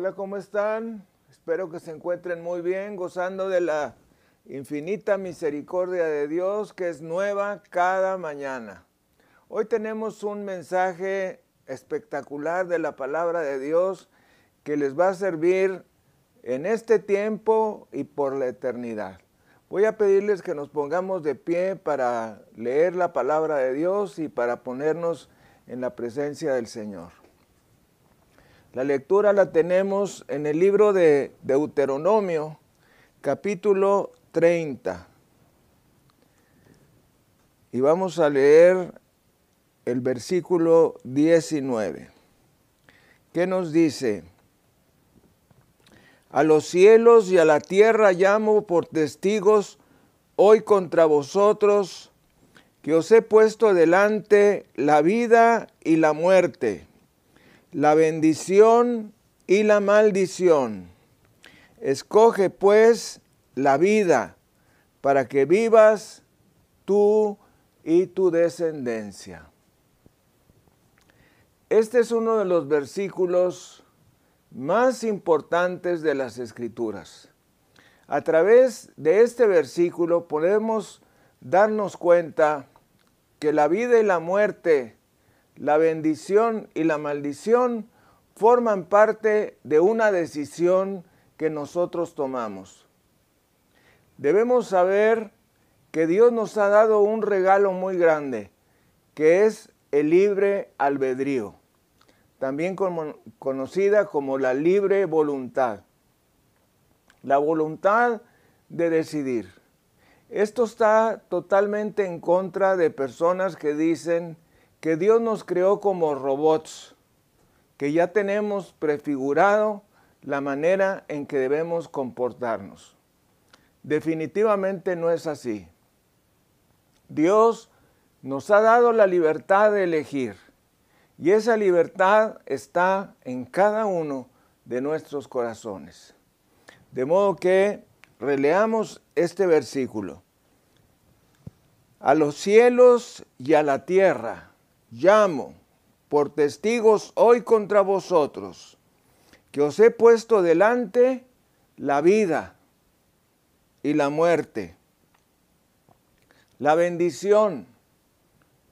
Hola, ¿cómo están? Espero que se encuentren muy bien, gozando de la infinita misericordia de Dios que es nueva cada mañana. Hoy tenemos un mensaje espectacular de la palabra de Dios que les va a servir en este tiempo y por la eternidad. Voy a pedirles que nos pongamos de pie para leer la palabra de Dios y para ponernos en la presencia del Señor. La lectura la tenemos en el libro de Deuteronomio, capítulo 30. Y vamos a leer el versículo 19. ¿Qué nos dice? A los cielos y a la tierra llamo por testigos hoy contra vosotros, que os he puesto delante la vida y la muerte, la bendición y la maldición. Escoge pues la vida para que vivas tú y tu descendencia. Este es uno de los versículos más importantes de las escrituras. A través de este versículo podemos darnos cuenta que la vida y la muerte, la bendición y la maldición forman parte de una decisión que nosotros tomamos. Debemos saber que Dios nos ha dado un regalo muy grande, que es el libre albedrío también conocida como la libre voluntad. La voluntad de decidir. Esto está totalmente en contra de personas que dicen que Dios nos creó como robots, que ya tenemos prefigurado la manera en que debemos comportarnos. Definitivamente no es así. Dios nos ha dado la libertad de elegir y esa libertad está en cada uno de nuestros corazones. De modo que releamos este versículo. A los cielos y a la tierra llamo por testigos hoy contra vosotros, que os he puesto delante la vida y la muerte, la bendición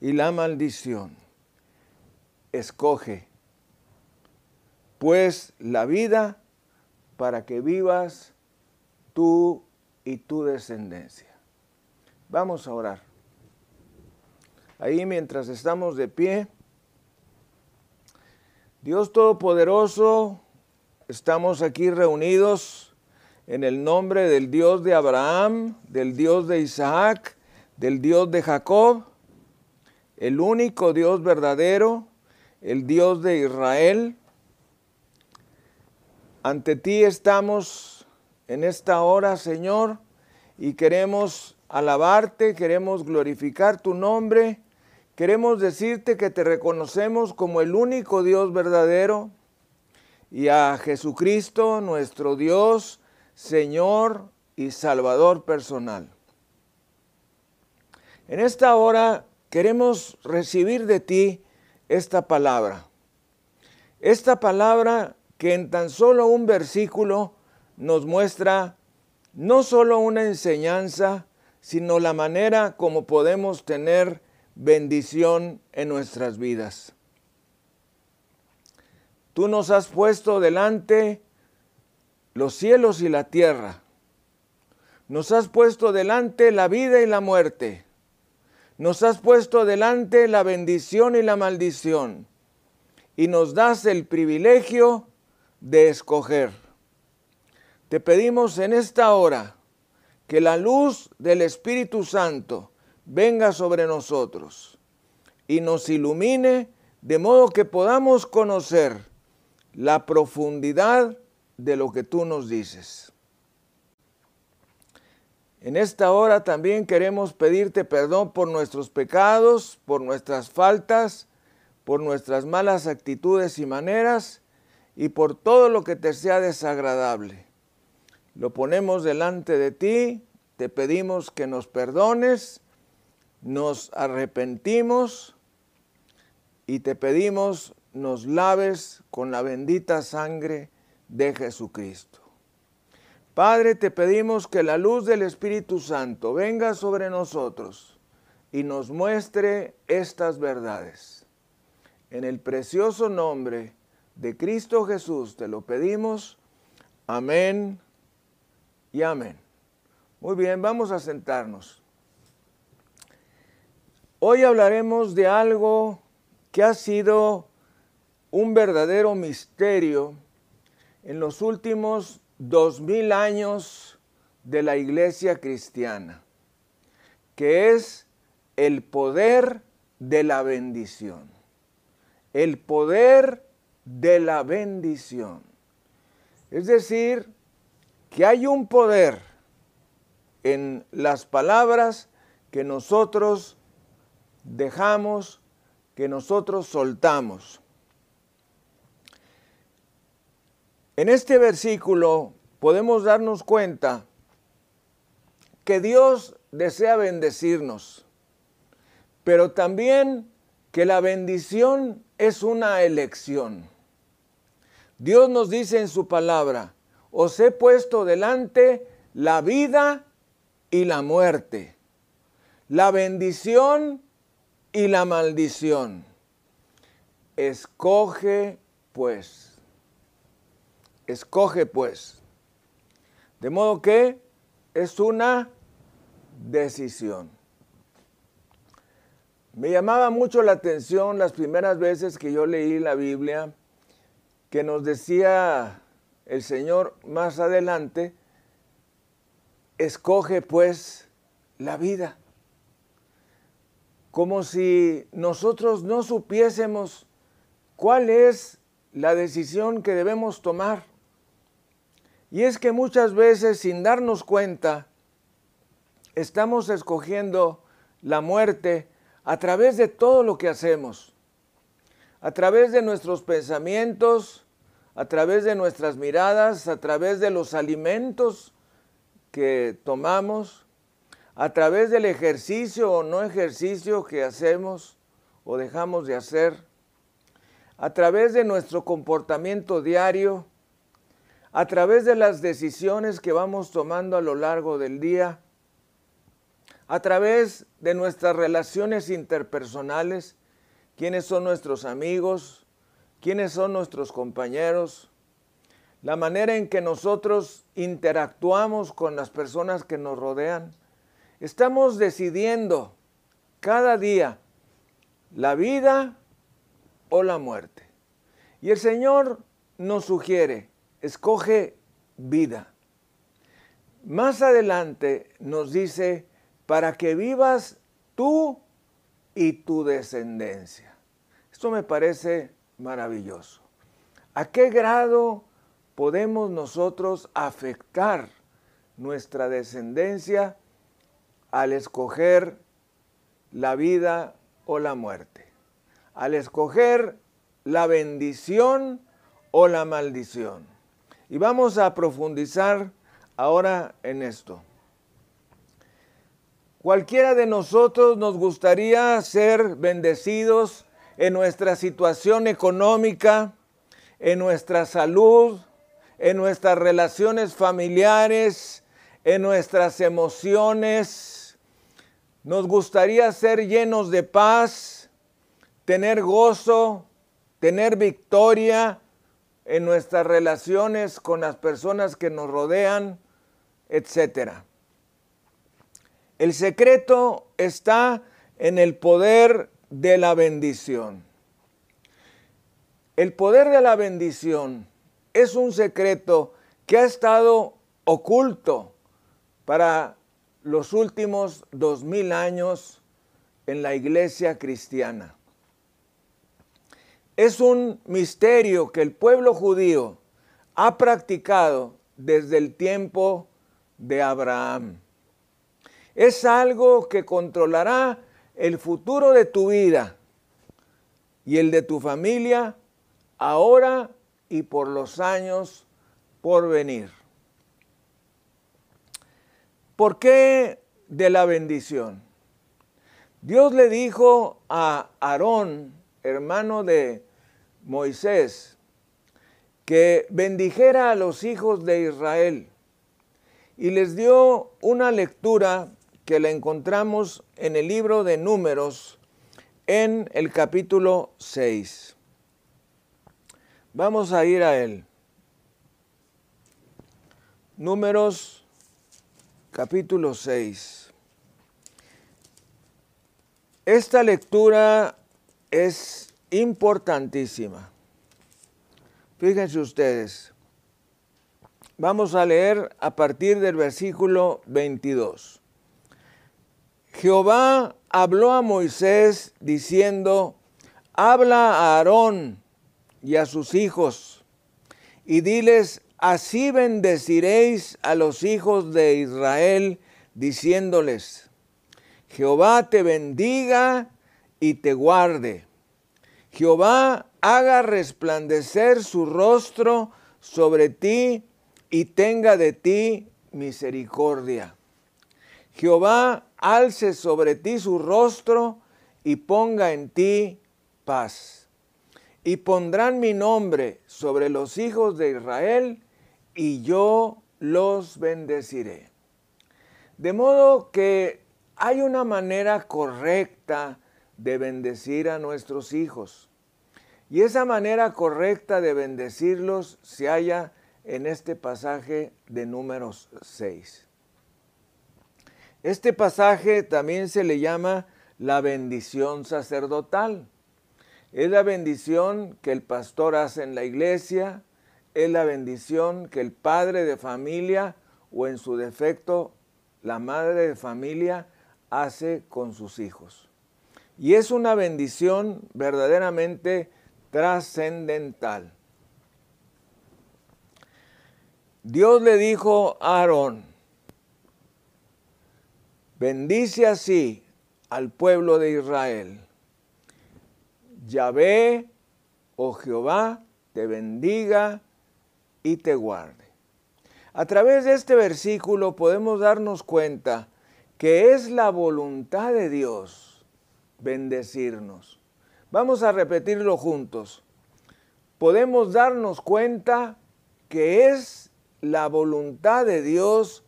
y la maldición escoge, pues la vida para que vivas tú y tu descendencia. Vamos a orar. Ahí mientras estamos de pie, Dios Todopoderoso, estamos aquí reunidos en el nombre del Dios de Abraham, del Dios de Isaac, del Dios de Jacob, el único Dios verdadero, el Dios de Israel. Ante ti estamos en esta hora, Señor, y queremos alabarte, queremos glorificar tu nombre, queremos decirte que te reconocemos como el único Dios verdadero y a Jesucristo, nuestro Dios, Señor y Salvador personal. En esta hora queremos recibir de ti esta palabra. Esta palabra que en tan solo un versículo nos muestra no solo una enseñanza, sino la manera como podemos tener bendición en nuestras vidas. Tú nos has puesto delante los cielos y la tierra. Nos has puesto delante la vida y la muerte nos has puesto delante la bendición y la maldición y nos das el privilegio de escoger. Te pedimos en esta hora que la luz del Espíritu Santo venga sobre nosotros y nos ilumine de modo que podamos conocer la profundidad de lo que tú nos dices. En esta hora también queremos pedirte perdón por nuestros pecados, por nuestras faltas, por nuestras malas actitudes y maneras y por todo lo que te sea desagradable. Lo ponemos delante de ti, te pedimos que nos perdones, nos arrepentimos y te pedimos nos laves con la bendita sangre de Jesucristo. Padre, te pedimos que la luz del Espíritu Santo venga sobre nosotros y nos muestre estas verdades. En el precioso nombre de Cristo Jesús te lo pedimos. Amén y amén. Muy bien, vamos a sentarnos. Hoy hablaremos de algo que ha sido un verdadero misterio en los últimos dos mil años de la iglesia cristiana, que es el poder de la bendición. El poder de la bendición. Es decir, que hay un poder en las palabras que nosotros dejamos, que nosotros soltamos. En este versículo podemos darnos cuenta que Dios desea bendecirnos, pero también que la bendición es una elección. Dios nos dice en su palabra, os he puesto delante la vida y la muerte, la bendición y la maldición. Escoge pues, escoge pues. De modo que es una decisión. Me llamaba mucho la atención las primeras veces que yo leí la Biblia, que nos decía el Señor más adelante, escoge pues la vida. Como si nosotros no supiésemos cuál es la decisión que debemos tomar. Y es que muchas veces sin darnos cuenta, estamos escogiendo la muerte a través de todo lo que hacemos, a través de nuestros pensamientos, a través de nuestras miradas, a través de los alimentos que tomamos, a través del ejercicio o no ejercicio que hacemos o dejamos de hacer, a través de nuestro comportamiento diario, a través de las decisiones que vamos tomando a lo largo del día, a través de nuestras relaciones interpersonales, quiénes son nuestros amigos, quiénes son nuestros compañeros, la manera en que nosotros interactuamos con las personas que nos rodean. Estamos decidiendo cada día la vida o la muerte. Y el Señor nos sugiere, escoge vida. Más adelante nos dice, para que vivas tú y tu descendencia. Esto me parece maravilloso. ¿A qué grado podemos nosotros afectar nuestra descendencia al escoger la vida o la muerte, al escoger la bendición o la maldición. Y vamos a profundizar ahora en esto. Cualquiera de nosotros nos gustaría ser bendecidos en nuestra situación económica, en nuestra salud, en nuestras relaciones familiares, en nuestras emociones. Nos gustaría ser llenos de paz, tener gozo, tener victoria en nuestras relaciones con las personas que nos rodean, etc. El secreto está en el poder de la bendición. El poder de la bendición es un secreto que ha estado oculto para los últimos dos mil años en la iglesia cristiana. Es un misterio que el pueblo judío ha practicado desde el tiempo de Abraham. Es algo que controlará el futuro de tu vida y el de tu familia ahora y por los años por venir. ¿Por qué de la bendición? Dios le dijo a Aarón, hermano de Moisés, que bendijera a los hijos de Israel y les dio una lectura que la encontramos en el libro de números en el capítulo 6. Vamos a ir a él. Números capítulo 6. Esta lectura es importantísima. Fíjense ustedes. Vamos a leer a partir del versículo 22. Jehová habló a Moisés diciendo, habla a Aarón y a sus hijos y diles, así bendeciréis a los hijos de Israel, diciéndoles, Jehová te bendiga y te guarde. Jehová haga resplandecer su rostro sobre ti y tenga de ti misericordia. Jehová alce sobre ti su rostro y ponga en ti paz. Y pondrán mi nombre sobre los hijos de Israel y yo los bendeciré. De modo que hay una manera correcta de bendecir a nuestros hijos. Y esa manera correcta de bendecirlos se halla en este pasaje de números 6. Este pasaje también se le llama la bendición sacerdotal. Es la bendición que el pastor hace en la iglesia, es la bendición que el padre de familia o en su defecto la madre de familia hace con sus hijos. Y es una bendición verdaderamente trascendental. Dios le dijo a Aarón, bendice así al pueblo de Israel. Yahvé o oh Jehová te bendiga y te guarde. A través de este versículo podemos darnos cuenta que es la voluntad de Dios bendecirnos. Vamos a repetirlo juntos. Podemos darnos cuenta que es la voluntad de Dios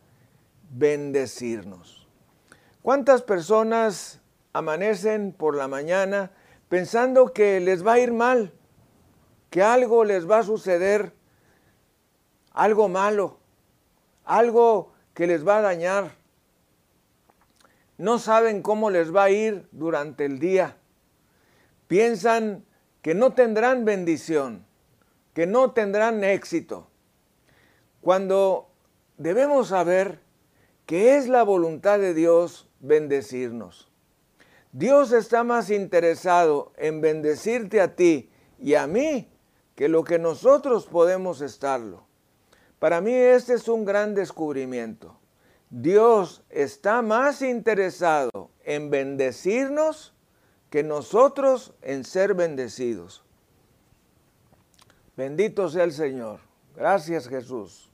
bendecirnos. ¿Cuántas personas amanecen por la mañana pensando que les va a ir mal, que algo les va a suceder, algo malo, algo que les va a dañar? No saben cómo les va a ir durante el día. Piensan que no tendrán bendición, que no tendrán éxito cuando debemos saber que es la voluntad de Dios bendecirnos. Dios está más interesado en bendecirte a ti y a mí que lo que nosotros podemos estarlo. Para mí este es un gran descubrimiento. Dios está más interesado en bendecirnos que nosotros en ser bendecidos. Bendito sea el Señor. Gracias Jesús.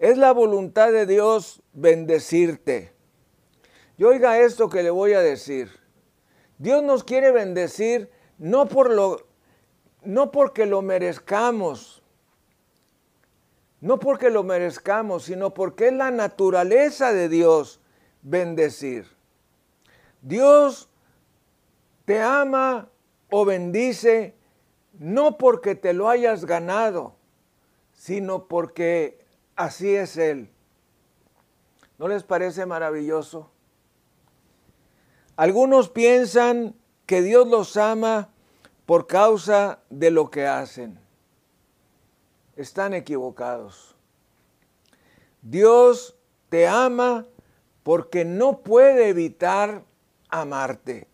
Es la voluntad de Dios bendecirte. Y oiga esto que le voy a decir. Dios nos quiere bendecir no, por lo, no porque lo merezcamos, no porque lo merezcamos, sino porque es la naturaleza de Dios bendecir. Dios te ama o bendice no porque te lo hayas ganado, sino porque Así es Él. ¿No les parece maravilloso? Algunos piensan que Dios los ama por causa de lo que hacen. Están equivocados. Dios te ama porque no puede evitar amarte.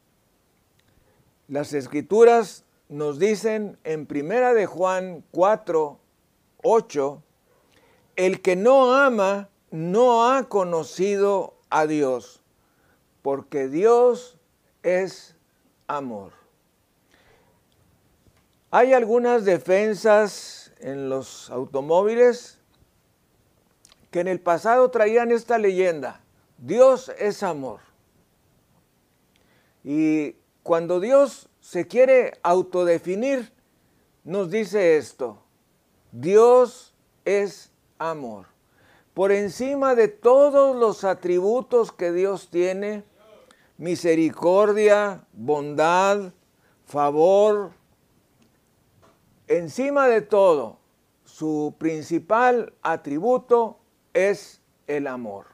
Las escrituras nos dicen en Primera de Juan 4, 8, el que no ama no ha conocido a Dios, porque Dios es amor. Hay algunas defensas en los automóviles que en el pasado traían esta leyenda, Dios es amor. Y cuando Dios se quiere autodefinir, nos dice esto, Dios es amor. Por encima de todos los atributos que Dios tiene, misericordia, bondad, favor, encima de todo, su principal atributo es el amor.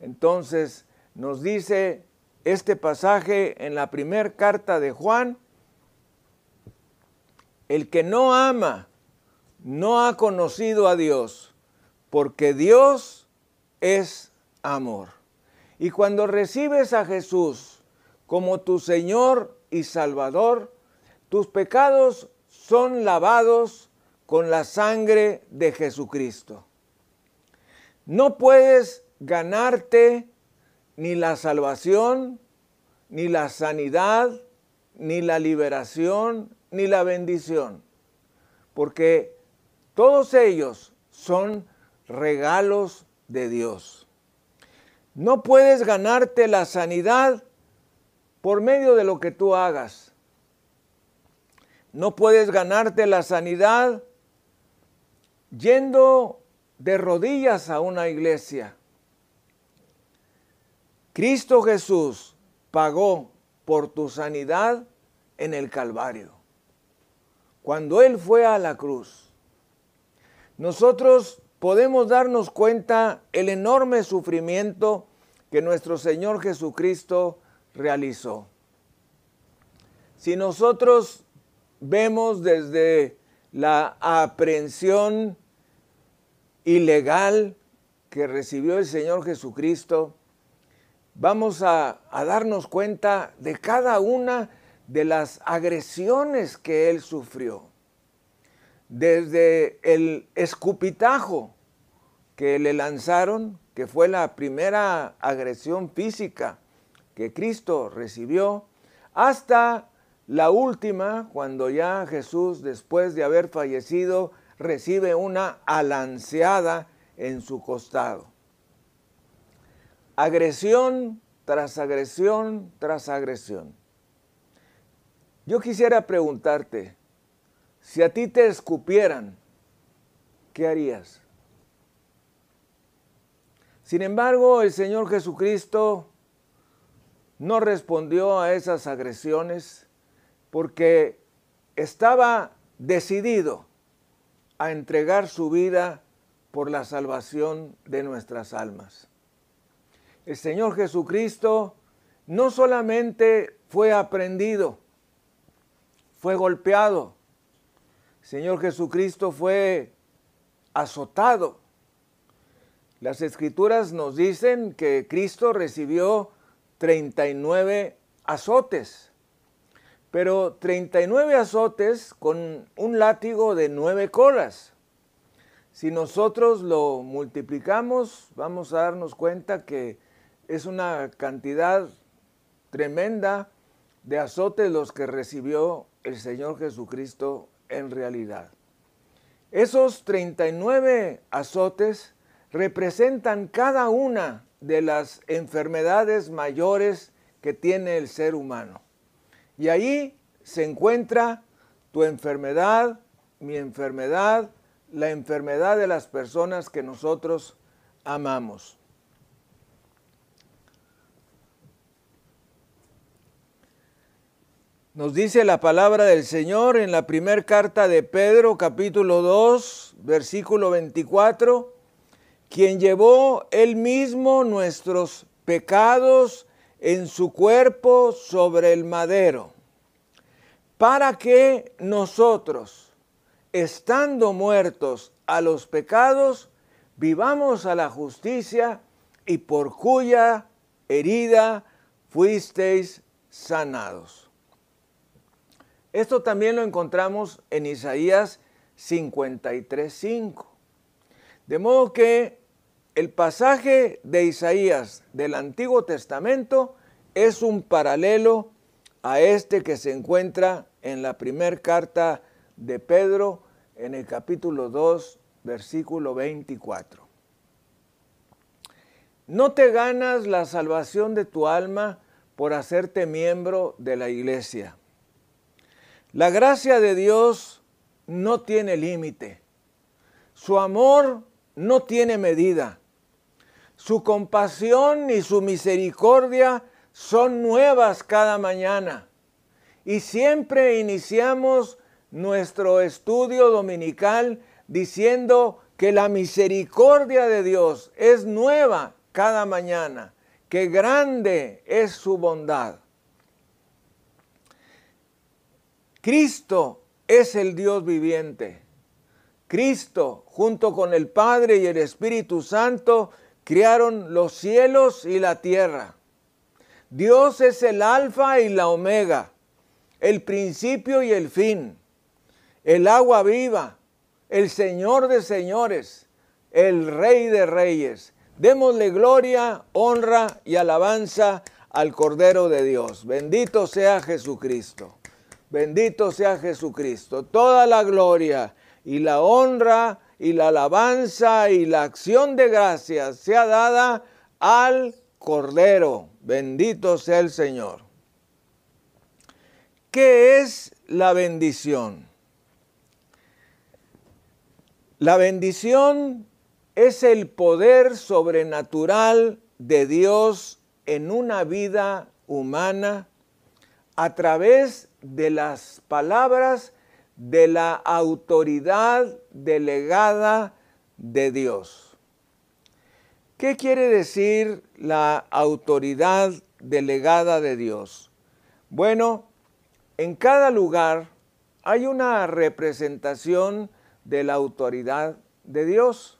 Entonces nos dice este pasaje en la primera carta de Juan, el que no ama no ha conocido a Dios, porque Dios es amor. Y cuando recibes a Jesús como tu Señor y Salvador, tus pecados son lavados con la sangre de Jesucristo. No puedes ganarte ni la salvación, ni la sanidad, ni la liberación, ni la bendición, porque todos ellos son regalos de Dios. No puedes ganarte la sanidad por medio de lo que tú hagas. No puedes ganarte la sanidad yendo de rodillas a una iglesia. Cristo Jesús pagó por tu sanidad en el Calvario. Cuando Él fue a la cruz, nosotros podemos darnos cuenta el enorme sufrimiento que nuestro Señor Jesucristo realizó. Si nosotros vemos desde la aprehensión ilegal que recibió el Señor Jesucristo, vamos a, darnos cuenta de cada una de las agresiones que él sufrió. Desde el escupitajo que le lanzaron, que fue la primera agresión física que Cristo recibió, hasta la última, cuando ya Jesús, después de haber fallecido, recibe una alanceada en su costado. Agresión tras agresión tras agresión. Yo quisiera preguntarte, si a ti te escupieran, ¿qué harías? Sin embargo, el Señor Jesucristo no respondió a esas agresiones porque estaba decidido a entregar su vida por la salvación de nuestras almas. El Señor Jesucristo no solamente fue aprendido, fue golpeado. El Señor Jesucristo fue azotado. Las escrituras nos dicen que Cristo recibió 39 azotes, pero 39 azotes con un látigo de nueve colas. Si nosotros lo multiplicamos, vamos a darnos cuenta que es una cantidad tremenda de azotes los que recibió el Señor Jesucristo en realidad. Esos 39 azotes representan cada una de las enfermedades mayores que tiene el ser humano. Y ahí se encuentra tu enfermedad, mi enfermedad, la enfermedad de las personas que nosotros amamos. Nos dice la palabra del Señor en la primera carta de Pedro, capítulo 2, versículo 24, quien llevó él mismo nuestros pecados en su cuerpo sobre el madero, para que nosotros, estando muertos a los pecados, vivamos a la justicia y por cuya herida fuisteis sanados. Esto también lo encontramos en Isaías 53.5. De modo que el pasaje de Isaías del Antiguo Testamento es un paralelo a este que se encuentra en la primera carta de Pedro en el capítulo 2, versículo 24. No te ganas la salvación de tu alma por hacerte miembro de la iglesia. La gracia de Dios no tiene límite. Su amor no tiene medida. Su compasión y su misericordia son nuevas cada mañana. Y siempre iniciamos nuestro estudio dominical diciendo que la misericordia de Dios es nueva cada mañana, que grande es su bondad. Cristo es el Dios viviente. Cristo, junto con el Padre y el Espíritu Santo, crearon los cielos y la tierra. Dios es el alfa y la omega, el principio y el fin, el agua viva, el Señor de señores, el Rey de reyes. Démosle gloria, honra y alabanza al Cordero de Dios. Bendito sea Jesucristo. Bendito sea Jesucristo. Toda la gloria y la honra y la alabanza y la acción de gracias sea dada al Cordero. Bendito sea el Señor. ¿Qué es la bendición? La bendición es el poder sobrenatural de Dios en una vida humana a través de las palabras de la autoridad delegada de Dios. ¿Qué quiere decir la autoridad delegada de Dios? Bueno, en cada lugar hay una representación de la autoridad de Dios.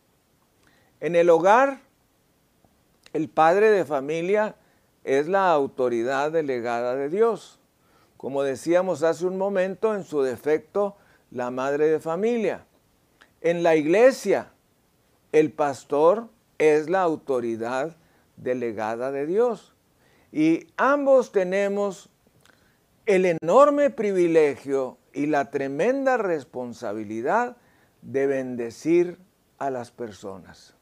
En el hogar, el padre de familia es la autoridad delegada de Dios. Como decíamos hace un momento, en su defecto, la madre de familia. En la iglesia, el pastor es la autoridad delegada de Dios. Y ambos tenemos el enorme privilegio y la tremenda responsabilidad de bendecir a las personas.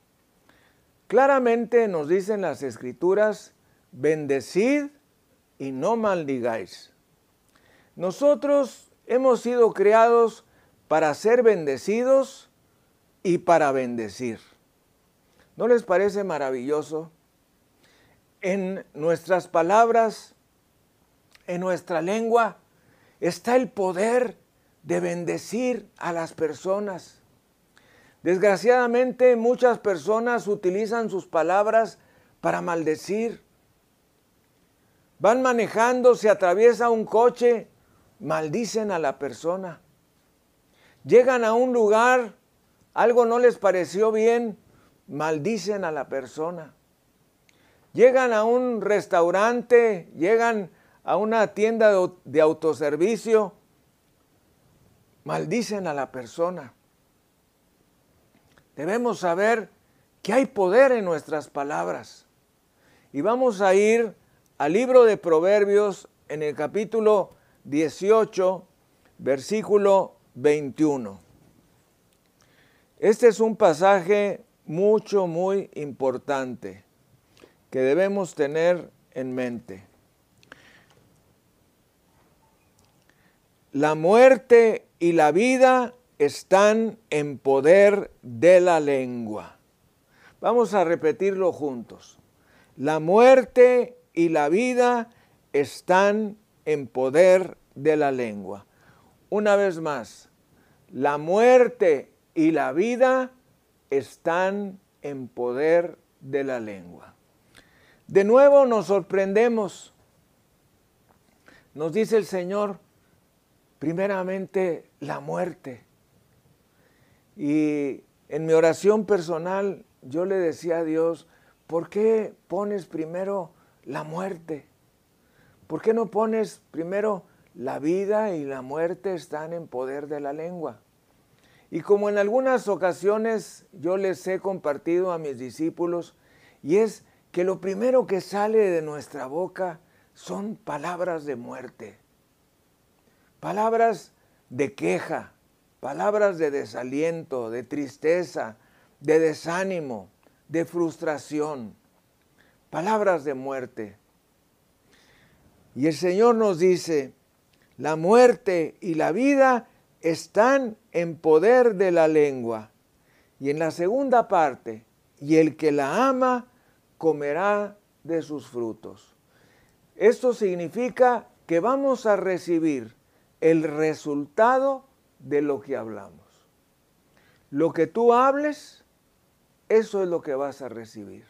Claramente nos dicen las escrituras, bendecid y no maldigáis. Nosotros hemos sido creados para ser bendecidos y para bendecir. ¿No les parece maravilloso? En nuestras palabras, en nuestra lengua, está el poder de bendecir a las personas. Desgraciadamente muchas personas utilizan sus palabras para maldecir. Van manejando, se atraviesa un coche maldicen a la persona. Llegan a un lugar, algo no les pareció bien, maldicen a la persona. Llegan a un restaurante, llegan a una tienda de, autoservicio, maldicen a la persona. Debemos saber que hay poder en nuestras palabras. Y vamos a ir al libro de Proverbios en el capítulo 18, versículo 21. Este es un pasaje mucho, muy importante que debemos tener en mente. La muerte y la vida están en poder de la lengua. Vamos a repetirlo juntos. La muerte y la vida están en poder de la lengua. Una vez más, la muerte y la vida están en poder de la lengua. De nuevo nos sorprendemos. Nos dice el Señor, primeramente, la muerte. Y en mi oración personal yo le decía a Dios, ¿por qué pones primero la muerte? ¿Por qué no pones primero la vida y la muerte están en poder de la lengua? Y como en algunas ocasiones yo les he compartido a mis discípulos, y es que lo primero que sale de nuestra boca son palabras de muerte, palabras de queja, palabras de desaliento, de tristeza, de desánimo, de frustración, palabras de muerte. Y el Señor nos dice, la muerte y la vida están en poder de la lengua, Y en la segunda parte, y el que la ama comerá de sus frutos. Esto significa que vamos a recibir el resultado de lo que hablamos. Lo que tú hables, eso es lo que vas a recibir.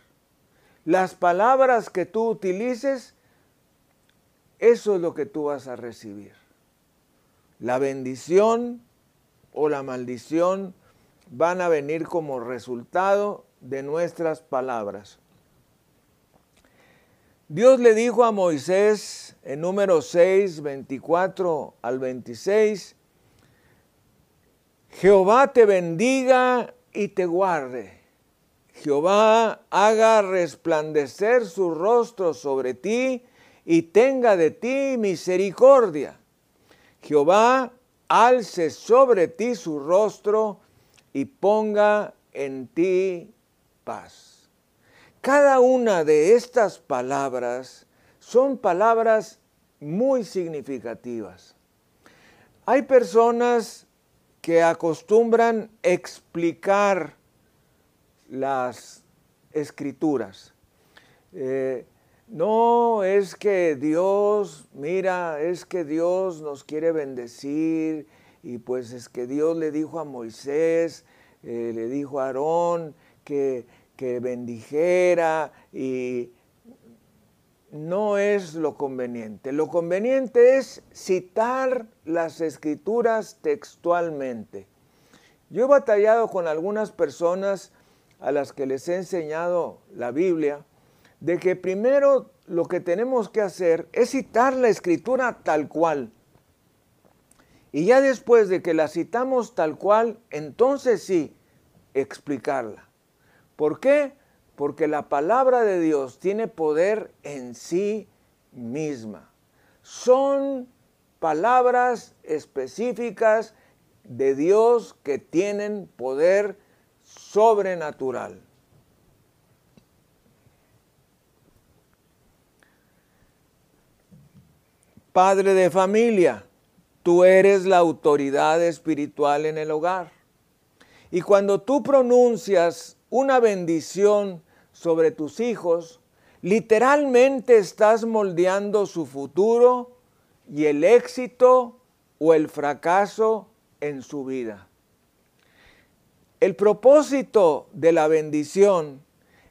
Las palabras que tú utilices, eso es lo que tú vas a recibir. La bendición o la maldición van a venir como resultado de nuestras palabras. Dios le dijo a Moisés en número 6, 24 al 26, Jehová te bendiga y te guarde. Jehová haga resplandecer su rostro sobre ti y tenga de ti misericordia. Jehová alce sobre ti su rostro y ponga en ti paz. Cada una de estas palabras son palabras muy significativas. Hay personas que acostumbran explicar las escrituras. Eh, no es que Dios, mira, es que Dios nos quiere bendecir y pues es que Dios le dijo a Moisés, eh, le dijo a Aarón que, que bendijera y no es lo conveniente. Lo conveniente es citar las escrituras textualmente. Yo he batallado con algunas personas a las que les he enseñado la Biblia de que primero lo que tenemos que hacer es citar la escritura tal cual. Y ya después de que la citamos tal cual, entonces sí, explicarla. ¿Por qué? Porque la palabra de Dios tiene poder en sí misma. Son palabras específicas de Dios que tienen poder sobrenatural. Padre de familia, tú eres la autoridad espiritual en el hogar. Y cuando tú pronuncias una bendición sobre tus hijos, literalmente estás moldeando su futuro y el éxito o el fracaso en su vida. El propósito de la bendición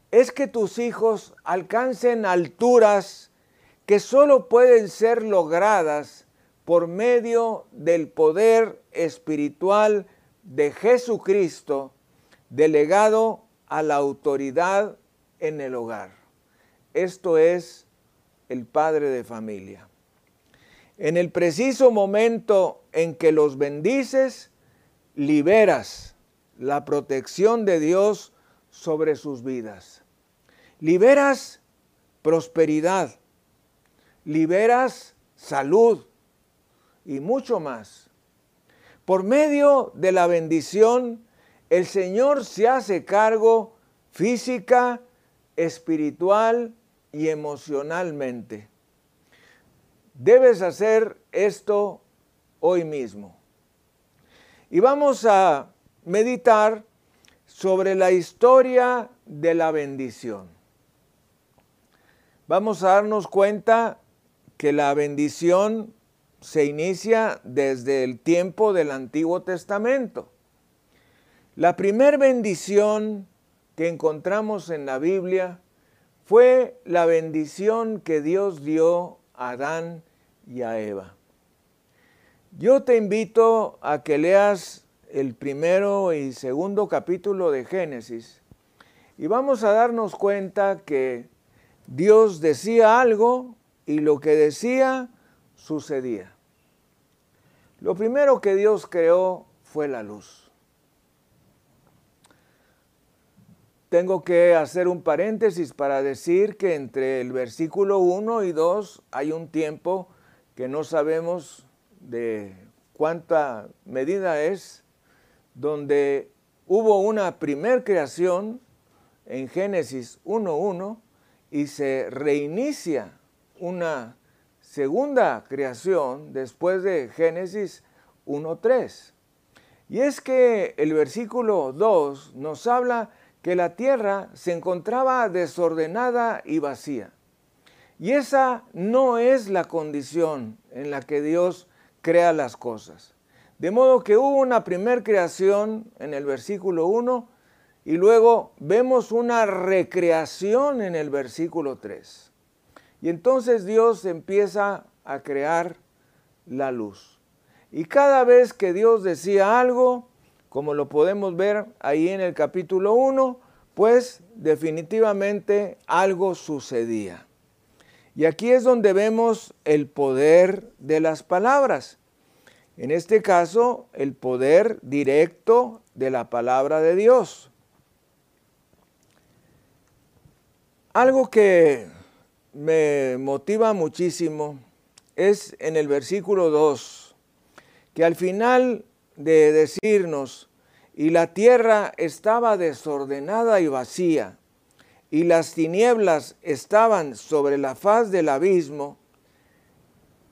es que tus hijos alcancen alturas que solo pueden ser logradas por medio del poder espiritual de Jesucristo delegado a la autoridad en el hogar. Esto es el padre de familia. En el preciso momento en que los bendices, liberas la protección de Dios sobre sus vidas. Liberas prosperidad, liberas salud y mucho más. Por medio de la bendición, el Señor se hace cargo física, espiritual y emocionalmente. Debes hacer esto hoy mismo. Y vamos a meditar sobre la historia de la bendición. Vamos a darnos cuenta que la bendición se inicia desde el tiempo del Antiguo Testamento. La primera bendición que encontramos en la Biblia fue la bendición que Dios dio a Adán y a Eva. Yo te invito a que leas el primero y segundo capítulo de Génesis y vamos a darnos cuenta que Dios decía algo y lo que decía sucedía. Lo primero que Dios creó fue la luz. Tengo que hacer un paréntesis para decir que entre el versículo 1 y 2 hay un tiempo que no sabemos de cuánta medida es, donde hubo una primer creación en Génesis 1.1 y se reinicia una segunda creación después de Génesis 1.3. Y es que el versículo 2 nos habla que la tierra se encontraba desordenada y vacía. Y esa no es la condición en la que Dios crea las cosas. De modo que hubo una primer creación en el versículo 1 y luego vemos una recreación en el versículo 3. Y entonces Dios empieza a crear la luz. Y cada vez que Dios decía algo, como lo podemos ver ahí en el capítulo 1, pues definitivamente algo sucedía. Y aquí es donde vemos el poder de las palabras. En este caso, el poder directo de la palabra de Dios. Algo que me motiva muchísimo es en el versículo 2, que al final de decirnos, y la tierra estaba desordenada y vacía, y las tinieblas estaban sobre la faz del abismo,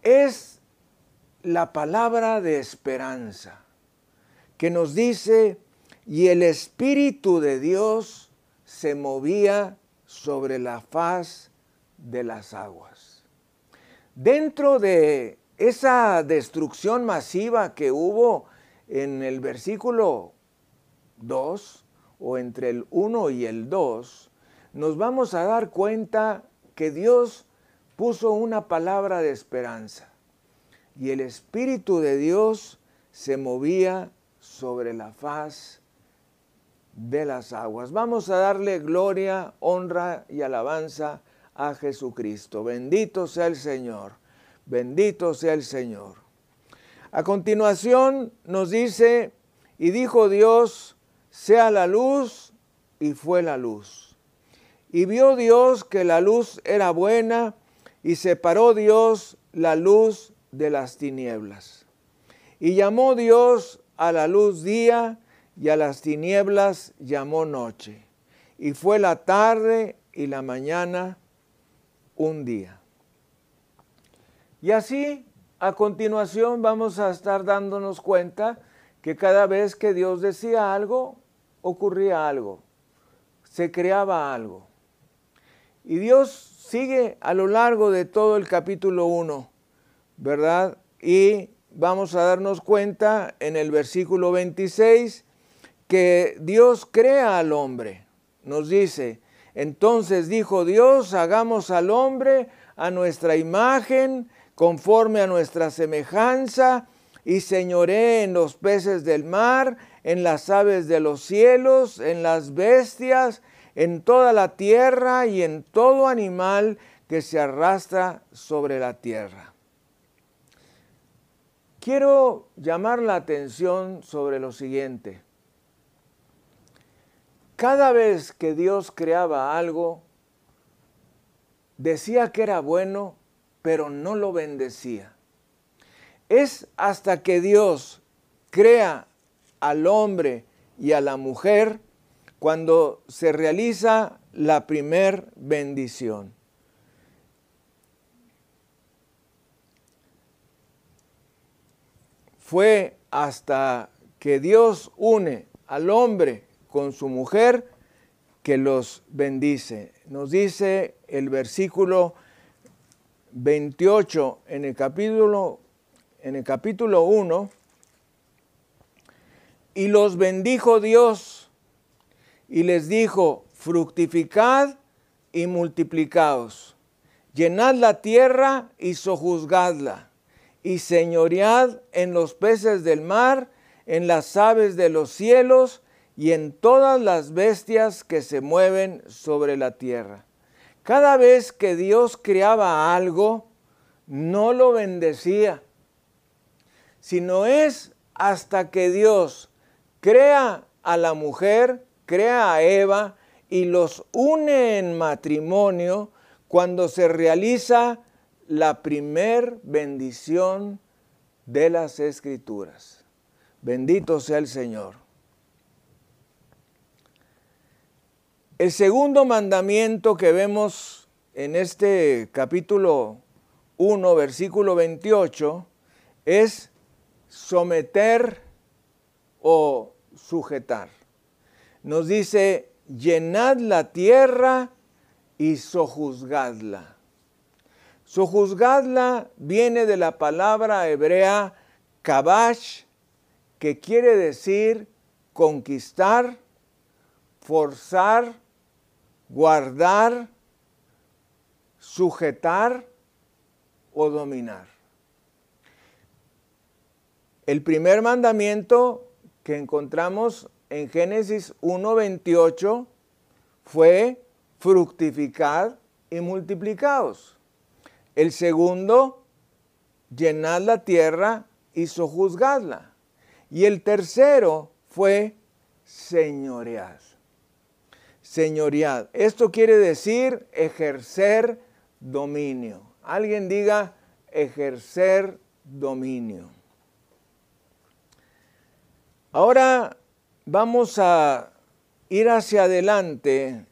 es la palabra de esperanza que nos dice, y el Espíritu de Dios se movía sobre la faz de las aguas. Dentro de esa destrucción masiva que hubo en el versículo 2 o entre el 1 y el 2, nos vamos a dar cuenta que Dios puso una palabra de esperanza y el Espíritu de Dios se movía sobre la faz de las aguas. Vamos a darle gloria, honra y alabanza a Jesucristo. Bendito sea el Señor, bendito sea el Señor. A continuación nos dice, y dijo Dios, sea la luz, y fue la luz. Y vio Dios que la luz era buena, y separó Dios la luz de las tinieblas. Y llamó Dios a la luz día, y a las tinieblas llamó noche. Y fue la tarde y la mañana un día. Y así a continuación vamos a estar dándonos cuenta que cada vez que Dios decía algo, ocurría algo, se creaba algo. Y Dios sigue a lo largo de todo el capítulo 1, ¿verdad? Y vamos a darnos cuenta en el versículo 26 que Dios crea al hombre. Nos dice, entonces dijo Dios, hagamos al hombre a nuestra imagen, conforme a nuestra semejanza, y señoré en los peces del mar, en las aves de los cielos, en las bestias, en toda la tierra y en todo animal que se arrastra sobre la tierra. Quiero llamar la atención sobre lo siguiente. Cada vez que Dios creaba algo, decía que era bueno pero no lo bendecía. Es hasta que Dios crea al hombre y a la mujer cuando se realiza la primer bendición. Fue hasta que Dios une al hombre con su mujer que los bendice. Nos dice el versículo 28 en el capítulo en el capítulo 1 y los bendijo Dios y les dijo, fructificad y multiplicaos, llenad la tierra y sojuzgadla, y señoread en los peces del mar, en las aves de los cielos y en todas las bestias que se mueven sobre la tierra. Cada vez que Dios creaba algo, no lo bendecía, sino es hasta que Dios crea a la mujer, crea a Eva y los une en matrimonio cuando se realiza la primer bendición de las escrituras. Bendito sea el Señor. El segundo mandamiento que vemos en este capítulo 1, versículo 28, es someter o sujetar. Nos dice, llenad la tierra y sojuzgadla. Sojuzgadla viene de la palabra hebrea kabash, que quiere decir conquistar, forzar, guardar, sujetar o dominar. El primer mandamiento que encontramos en Génesis 1.28 fue fructificar y multiplicaos. El segundo, llenad la tierra y sojuzgadla. Y el tercero fue señoread. Señoread. Esto quiere decir ejercer dominio. Alguien diga ejercer dominio. Ahora vamos a ir hacia adelante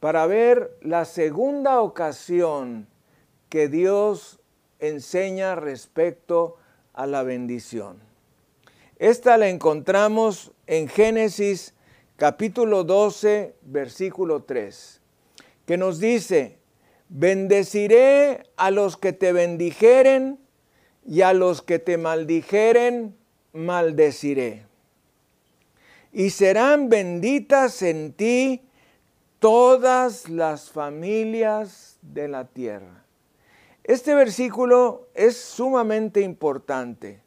para ver la segunda ocasión que Dios enseña respecto a la bendición. Esta la encontramos en Génesis capítulo 12, versículo 3, que nos dice, bendeciré a los que te bendijeren y a los que te maldijeren, maldeciré. Y serán benditas en ti todas las familias de la tierra. Este versículo es sumamente importante.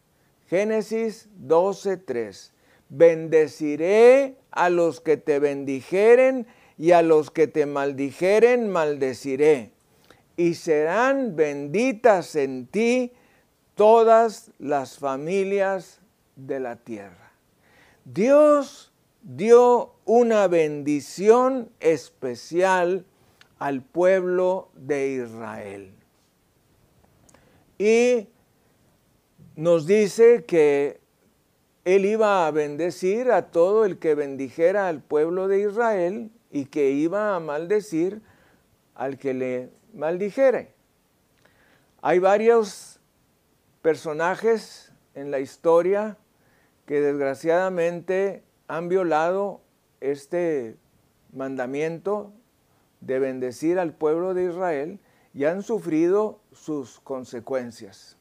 Génesis 12:3. Bendeciré a los que te bendijeren y a los que te maldijeren maldeciré. Y serán benditas en ti todas las familias de la tierra. Dios dio una bendición especial al pueblo de Israel. Y nos dice que él iba a bendecir a todo el que bendijera al pueblo de Israel y que iba a maldecir al que le maldijere. Hay varios personajes en la historia que desgraciadamente han violado este mandamiento de bendecir al pueblo de Israel y han sufrido sus consecuencias.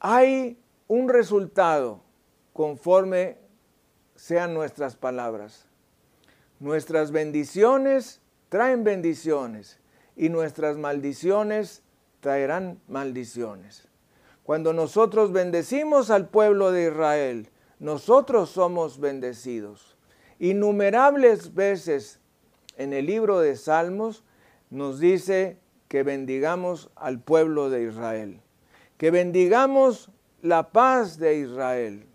Hay un resultado conforme sean nuestras palabras. Nuestras bendiciones traen bendiciones y nuestras maldiciones traerán maldiciones. Cuando nosotros bendecimos al pueblo de Israel, nosotros somos bendecidos. Innumerables veces en el libro de Salmos nos dice que bendigamos al pueblo de Israel, que bendigamos la paz de Israel.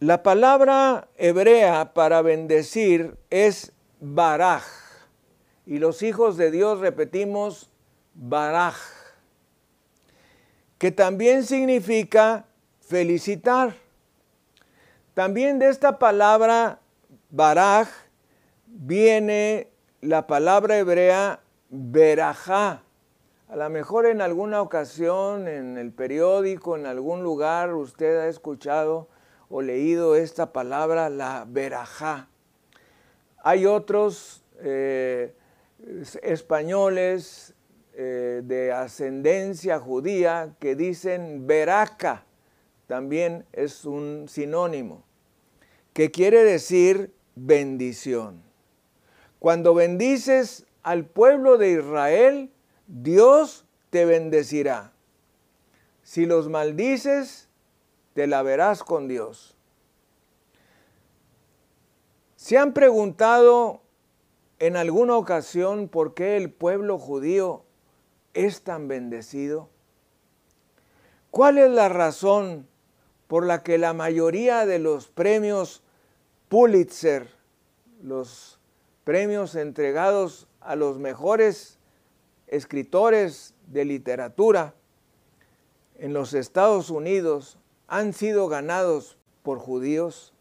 La palabra hebrea para bendecir es baraj. Y los hijos de Dios repetimos baraj, que también significa felicitar. También de esta palabra baraj viene la palabra hebrea verajá. A lo mejor en alguna ocasión, en el periódico, en algún lugar, usted ha escuchado o leído esta palabra, la verajá. Hay otros eh, españoles eh, de ascendencia judía que dicen veraca, también es un sinónimo, que quiere decir bendición. Cuando bendices al pueblo de Israel, Dios te bendecirá. Si los maldices, te la verás con Dios. ¿Se han preguntado en alguna ocasión por qué el pueblo judío es tan bendecido? ¿Cuál es la razón por la que la mayoría de los premios Pulitzer los premios entregados a los mejores escritores de literatura en los Estados Unidos han sido ganados por judíos?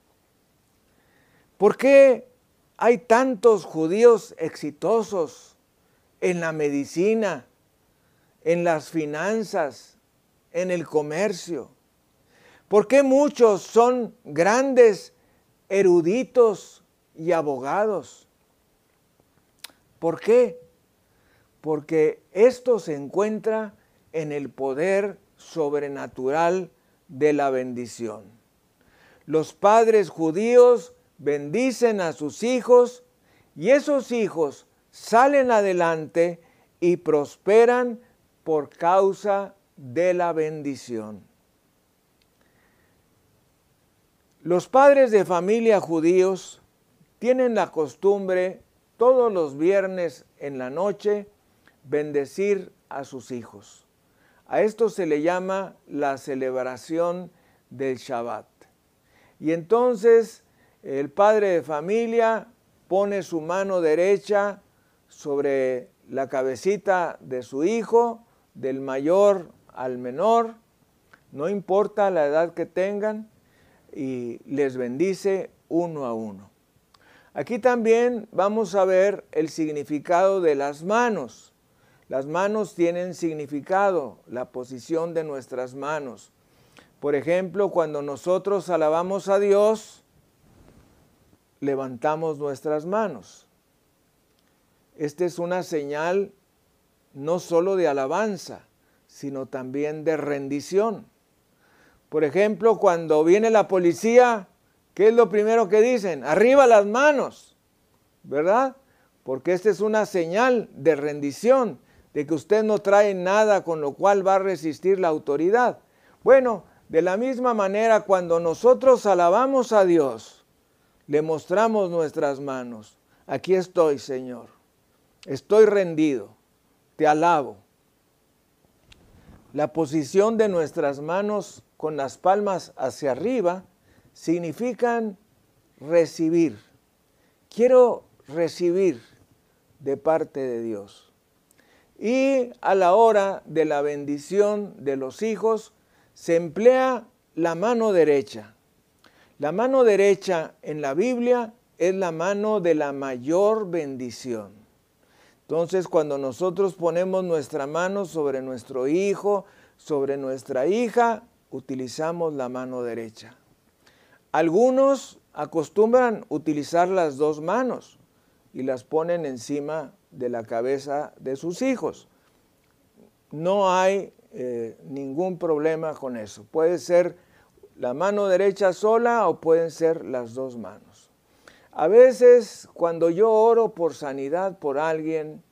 ¿Por qué hay tantos judíos exitosos en la medicina, en las finanzas, en el comercio? ¿Por qué muchos son grandes eruditos y abogados? ¿Por qué? Porque esto se encuentra en el poder sobrenatural de la bendición. Los padres judíos bendicen a sus hijos y esos hijos salen adelante y prosperan por causa de la bendición. Los padres de familia judíos tienen la costumbre todos los viernes en la noche bendecir a sus hijos. A esto se le llama la celebración del Shabbat. Y entonces el padre de familia pone su mano derecha sobre la cabecita de su hijo, del mayor al menor, no importa la edad que tengan, y les bendice uno a uno. Aquí también vamos a ver el significado de las manos. Las manos tienen significado, la posición de nuestras manos. Por ejemplo, cuando nosotros alabamos a Dios, levantamos nuestras manos. Esta es una señal no solo de alabanza, sino también de rendición. Por ejemplo, cuando viene la policía, ¿qué es lo primero que dicen? Arriba las manos, ¿verdad? Porque esta es una señal de rendición de que usted no trae nada con lo cual va a resistir la autoridad. Bueno, de la misma manera cuando nosotros alabamos a Dios, le mostramos nuestras manos. Aquí estoy, Señor. Estoy rendido. Te alabo. La posición de nuestras manos con las palmas hacia arriba significan recibir. Quiero recibir de parte de Dios. Y a la hora de la bendición de los hijos se emplea la mano derecha. La mano derecha en la Biblia es la mano de la mayor bendición. Entonces cuando nosotros ponemos nuestra mano sobre nuestro hijo, sobre nuestra hija, utilizamos la mano derecha. Algunos acostumbran utilizar las dos manos y las ponen encima de la cabeza de sus hijos. No hay eh, ningún problema con eso. Puede ser la mano derecha sola o pueden ser las dos manos. A veces cuando yo oro por sanidad por alguien,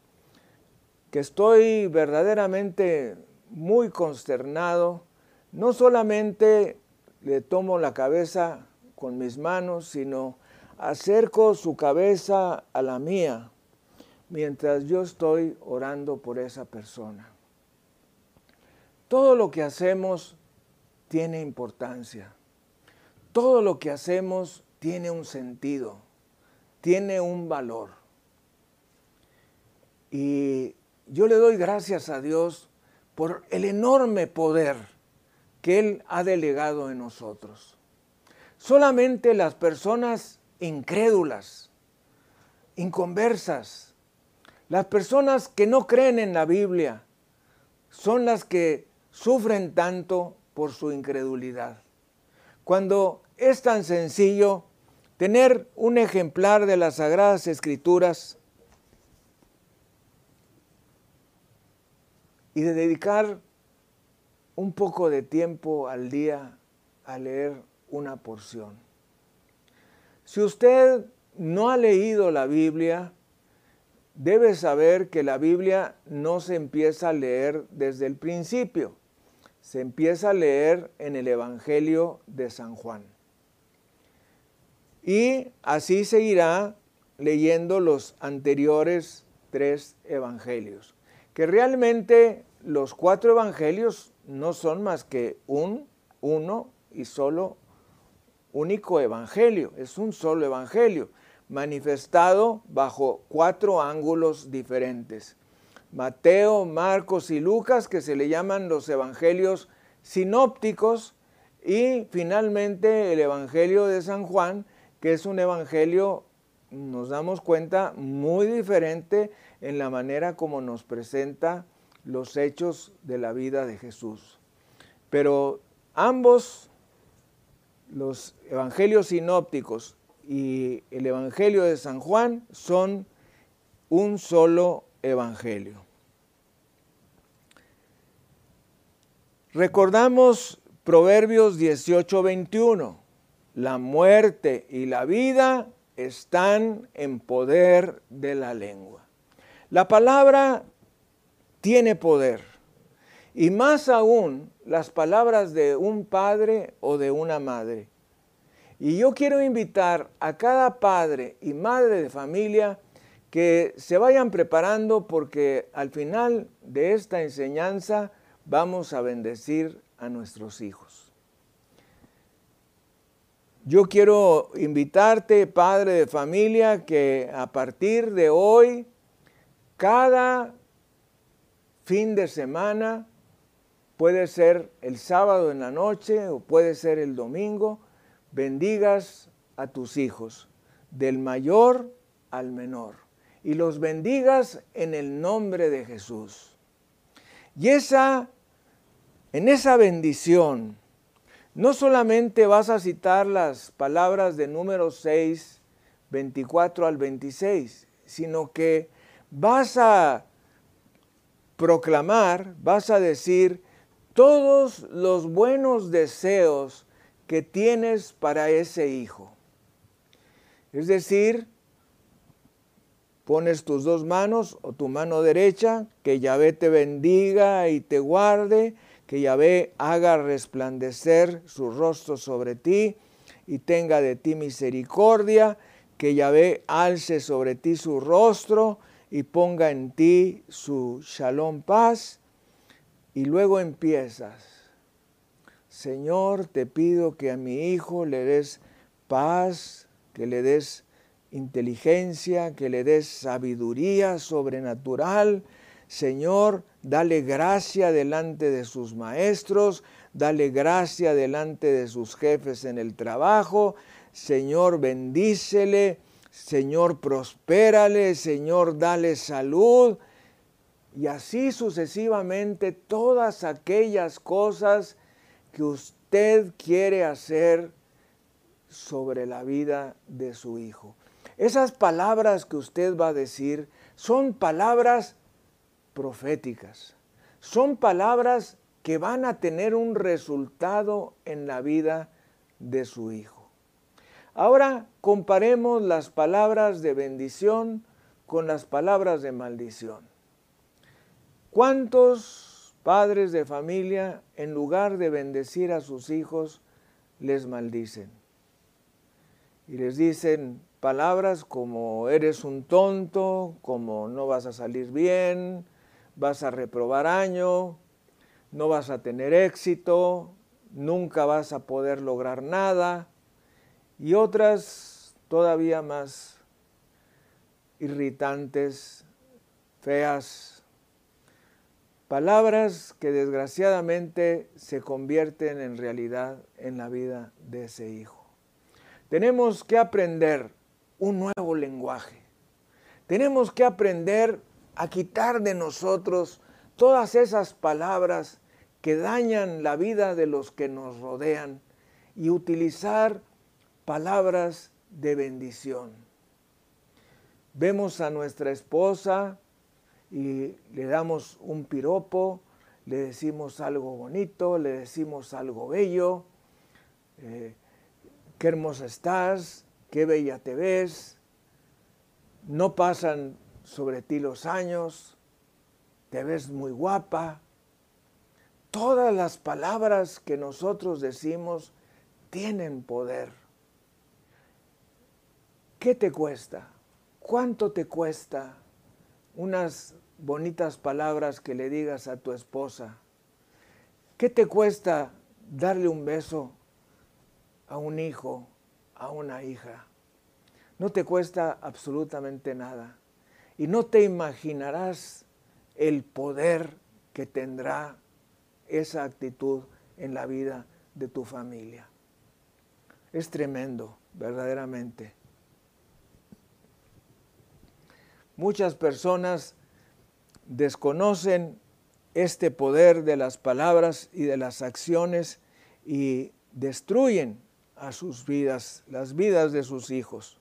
que estoy verdaderamente muy consternado, no solamente le tomo la cabeza con mis manos, sino acerco su cabeza a la mía mientras yo estoy orando por esa persona. Todo lo que hacemos tiene importancia. Todo lo que hacemos tiene un sentido, tiene un valor. Y yo le doy gracias a Dios por el enorme poder que Él ha delegado en nosotros. Solamente las personas incrédulas, inconversas, las personas que no creen en la Biblia son las que sufren tanto por su incredulidad. Cuando es tan sencillo tener un ejemplar de las Sagradas Escrituras y de dedicar un poco de tiempo al día a leer una porción. Si usted no ha leído la Biblia, debe saber que la Biblia no se empieza a leer desde el principio, se empieza a leer en el Evangelio de San Juan. Y así seguirá leyendo los anteriores tres evangelios, que realmente los cuatro evangelios no son más que un, uno y solo único evangelio, es un solo evangelio manifestado bajo cuatro ángulos diferentes. Mateo, Marcos y Lucas, que se le llaman los evangelios sinópticos, y finalmente el Evangelio de San Juan, que es un evangelio, nos damos cuenta, muy diferente en la manera como nos presenta los hechos de la vida de Jesús. Pero ambos, los evangelios sinópticos y el evangelio de San Juan, son un solo evangelio. Recordamos Proverbios 18:21. La muerte y la vida están en poder de la lengua. La palabra tiene poder. Y más aún las palabras de un padre o de una madre. Y yo quiero invitar a cada padre y madre de familia que se vayan preparando porque al final de esta enseñanza vamos a bendecir a nuestros hijos. Yo quiero invitarte, padre de familia, que a partir de hoy, cada fin de semana, puede ser el sábado en la noche o puede ser el domingo, bendigas a tus hijos, del mayor al menor, y los bendigas en el nombre de Jesús. Y esa en esa bendición, no solamente vas a citar las palabras de número 6, 24 al 26, sino que vas a proclamar, vas a decir todos los buenos deseos que tienes para ese hijo. Es decir, pones tus dos manos o tu mano derecha, que Yahvé te bendiga y te guarde, que Yahvé haga resplandecer su rostro sobre ti y tenga de ti misericordia, que Yahvé alce sobre ti su rostro y ponga en ti su shalom paz. Y luego empiezas, Señor, te pido que a mi hijo le des paz, que le des inteligencia, que le des sabiduría sobrenatural. Señor, dale gracia delante de sus maestros, dale gracia delante de sus jefes en el trabajo, Señor, bendícele, Señor, prospérale, Señor, dale salud. Y así sucesivamente todas aquellas cosas que usted quiere hacer sobre la vida de su hijo. Esas palabras que usted va a decir son palabras proféticas. Son palabras que van a tener un resultado en la vida de su hijo. Ahora comparemos las palabras de bendición con las palabras de maldición. ¿Cuántos padres de familia, en lugar de bendecir a sus hijos, les maldicen? Y les dicen palabras como eres un tonto, como no vas a salir bien, vas a reprobar año, no vas a tener éxito, nunca vas a poder lograr nada, y otras todavía más irritantes, feas, palabras que desgraciadamente se convierten en realidad en la vida de ese hijo. Tenemos que aprender un nuevo lenguaje. Tenemos que aprender a quitar de nosotros todas esas palabras que dañan la vida de los que nos rodean y utilizar palabras de bendición. Vemos a nuestra esposa y le damos un piropo, le decimos algo bonito, le decimos algo bello, eh, qué hermosa estás, qué bella te ves. No pasan sobre ti los años, te ves muy guapa. Todas las palabras que nosotros decimos tienen poder. ¿Qué te cuesta? ¿Cuánto te cuesta unas bonitas palabras que le digas a tu esposa? ¿Qué te cuesta darle un beso a un hijo, a una hija? No te cuesta absolutamente nada y no te imaginarás el poder que tendrá esa actitud en la vida de tu familia. Es tremendo, verdaderamente. Muchas personas desconocen este poder de las palabras y de las acciones y destruyen a sus vidas, las vidas de sus hijos.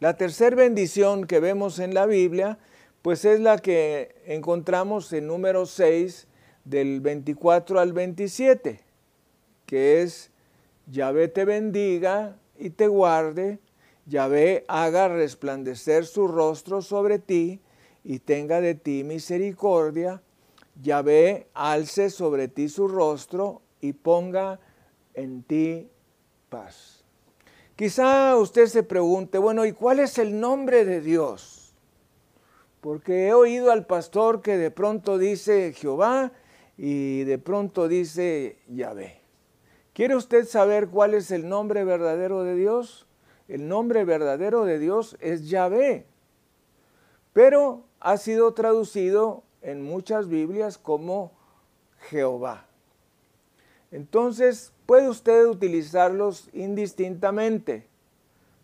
La tercera bendición que vemos en la Biblia, pues es la que encontramos en número 6 del 24 al 27, que es Yahvé te bendiga y te guarde, Yahvé haga resplandecer su rostro sobre ti y tenga de ti misericordia, Yahvé alce sobre ti su rostro y ponga en ti paz. Quizá usted se pregunte, bueno, ¿y cuál es el nombre de Dios? Porque he oído al pastor que de pronto dice Jehová y de pronto dice Yahvé. ¿Quiere usted saber cuál es el nombre verdadero de Dios? El nombre verdadero de Dios es Yahvé, pero ha sido traducido en muchas Biblias como Jehová. Entonces puede usted utilizarlos indistintamente,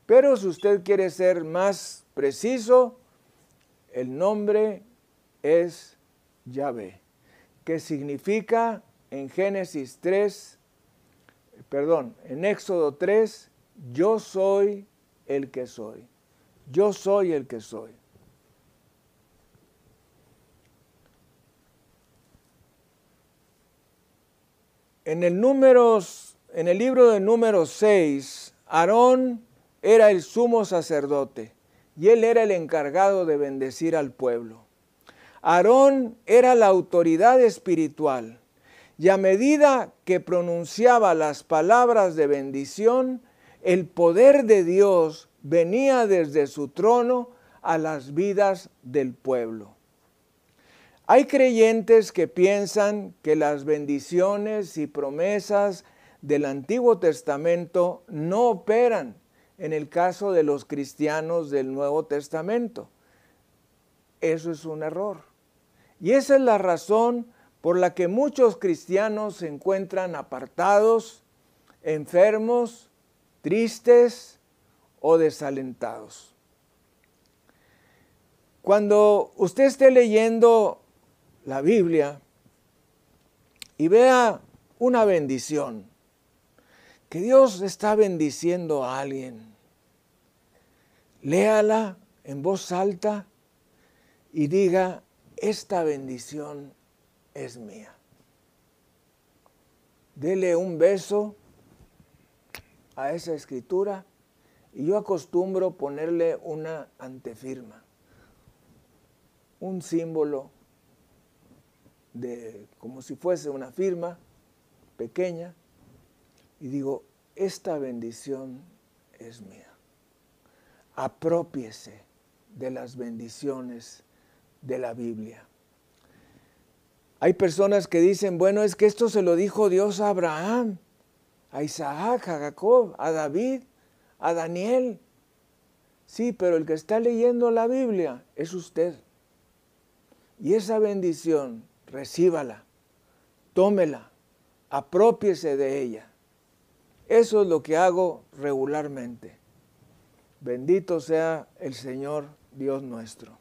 pero si usted quiere ser más preciso, el nombre es Yahvé, que significa en Génesis 3, perdón, en Éxodo 3, yo soy el que soy. Yo soy el que soy. En el, números, en el libro de números 6, Aarón era el sumo sacerdote y él era el encargado de bendecir al pueblo. Aarón era la autoridad espiritual y a medida que pronunciaba las palabras de bendición, el poder de Dios venía desde su trono a las vidas del pueblo. Hay creyentes que piensan que las bendiciones y promesas del Antiguo Testamento no operan en el caso de los cristianos del Nuevo Testamento. Eso es un error. Y esa es la razón por la que muchos cristianos se encuentran apartados, enfermos, tristes o desalentados. Cuando usted esté leyendo la Biblia y vea una bendición, que Dios está bendiciendo a alguien, léala en voz alta y diga, esta bendición es mía. Dele un beso a esa escritura y yo acostumbro ponerle una antefirma, un símbolo de, como si fuese una firma pequeña, y digo, esta bendición es mía. Apropiese de las bendiciones de la Biblia. Hay personas que dicen, bueno, es que esto se lo dijo Dios a Abraham, a Isaac, a Jacob, a David, a Daniel. Sí, pero el que está leyendo la Biblia es usted. Y esa bendición recíbala, tómela, apropiese de ella. Eso es lo que hago regularmente. Bendito sea el Señor Dios nuestro.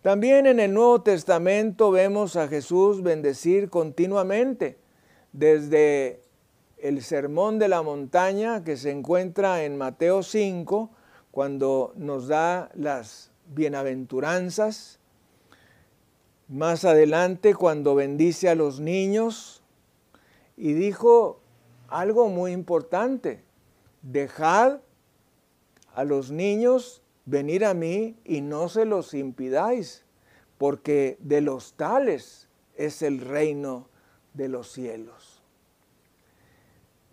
También en el Nuevo Testamento vemos a Jesús bendecir continuamente, desde el Sermón de la Montaña que se encuentra en Mateo 5, cuando nos da las bienaventuranzas, más adelante cuando bendice a los niños y dijo algo muy importante, dejad a los niños venir a mí y no se los impidáis, porque de los tales es el reino de los cielos.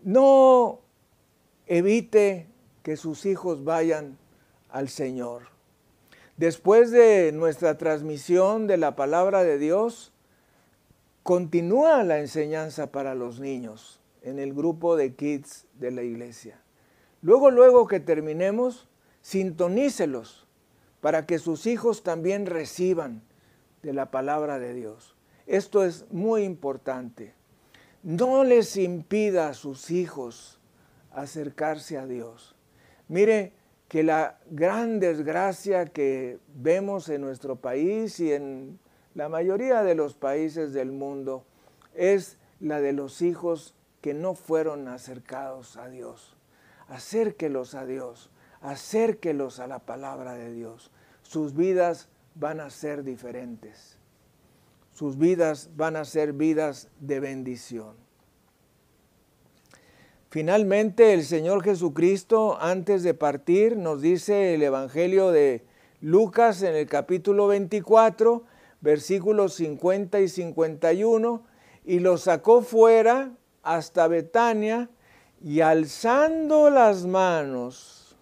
No evite que sus hijos vayan al Señor Después de nuestra transmisión de la palabra de Dios, continúa la enseñanza para los niños en el grupo de kids de la iglesia. Luego, luego que terminemos, sintonícelos para que sus hijos también reciban de la palabra de Dios. Esto es muy importante. No les impida a sus hijos acercarse a Dios. Mire, que la gran desgracia que vemos en nuestro país y en la mayoría de los países del mundo es la de los hijos que no fueron acercados a Dios. Acérquelos a Dios, acérquelos a la palabra de Dios. Sus vidas van a ser diferentes. Sus vidas van a ser vidas de bendición. Finalmente, el Señor Jesucristo, antes de partir, nos dice el Evangelio de Lucas en el capítulo 24, versículos 50 y 51, y lo sacó fuera hasta Betania y alzando las manos.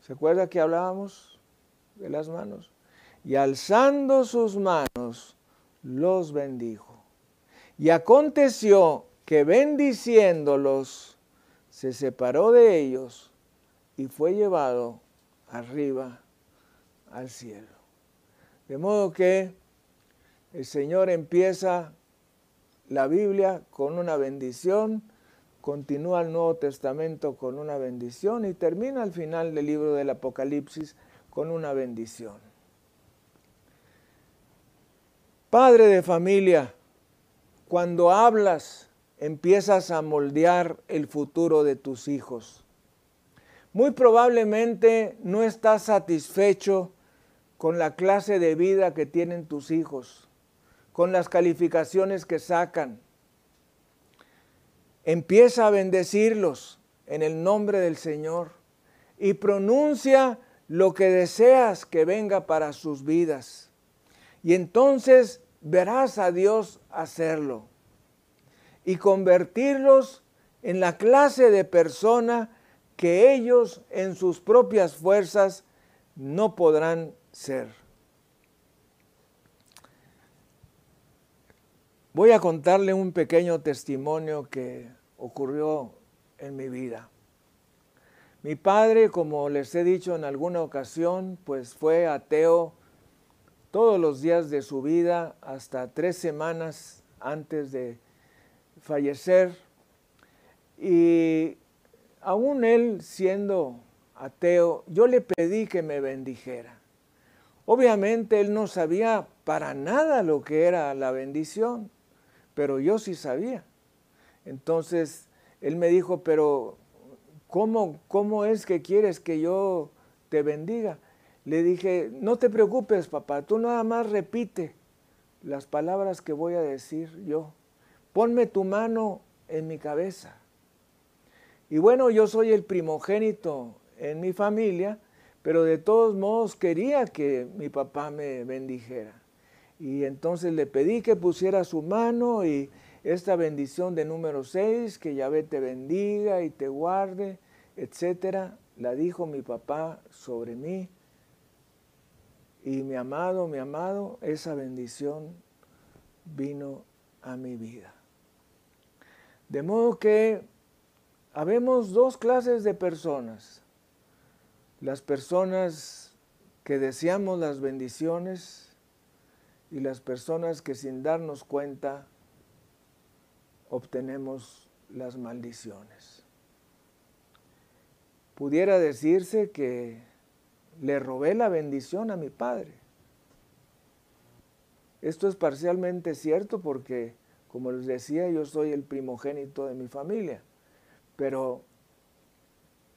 ¿Se acuerda que hablábamos de las manos? Y alzando sus manos, los bendijo. Y aconteció que bendiciéndolos, se separó de ellos y fue llevado arriba al cielo. De modo que el Señor empieza la Biblia con una bendición, continúa el Nuevo Testamento con una bendición y termina al final del libro del Apocalipsis con una bendición. Padre de familia, cuando hablas, empiezas a moldear el futuro de tus hijos. Muy probablemente no estás satisfecho con la clase de vida que tienen tus hijos con las calificaciones que sacan. Empieza a bendecirlos en el nombre del Señor y pronuncia lo que deseas que venga para sus vidas. Y entonces verás a Dios hacerlo y convertirlos en la clase de persona que ellos en sus propias fuerzas no podrán ser. Voy a contarle un pequeño testimonio que ocurrió en mi vida. Mi padre, como les he dicho en alguna ocasión, pues fue ateo todos los días de su vida hasta tres semanas antes de fallecer. Y aún él siendo ateo, yo le pedí que me bendijera. Obviamente él no sabía para nada lo que era la bendición pero yo sí sabía. Entonces él me dijo, pero ¿cómo, ¿cómo es que quieres que yo te bendiga? Le dije, no te preocupes, papá, tú nada más repite las palabras que voy a decir yo. Ponme tu mano en mi cabeza. Y bueno, yo soy el primogénito en mi familia, pero de todos modos quería que mi papá me bendijera. Y entonces le pedí que pusiera su mano y esta bendición de número 6, que Yahvé te bendiga y te guarde, etcétera, la dijo mi papá sobre mí. Y mi amado, mi amado, esa bendición vino a mi vida. De modo que habemos dos clases de personas. Las personas que deseamos las bendiciones y las personas que sin darnos cuenta obtenemos las maldiciones. Pudiera decirse que le robé la bendición a mi padre. Esto es parcialmente cierto porque, como les decía, yo soy el primogénito de mi familia, pero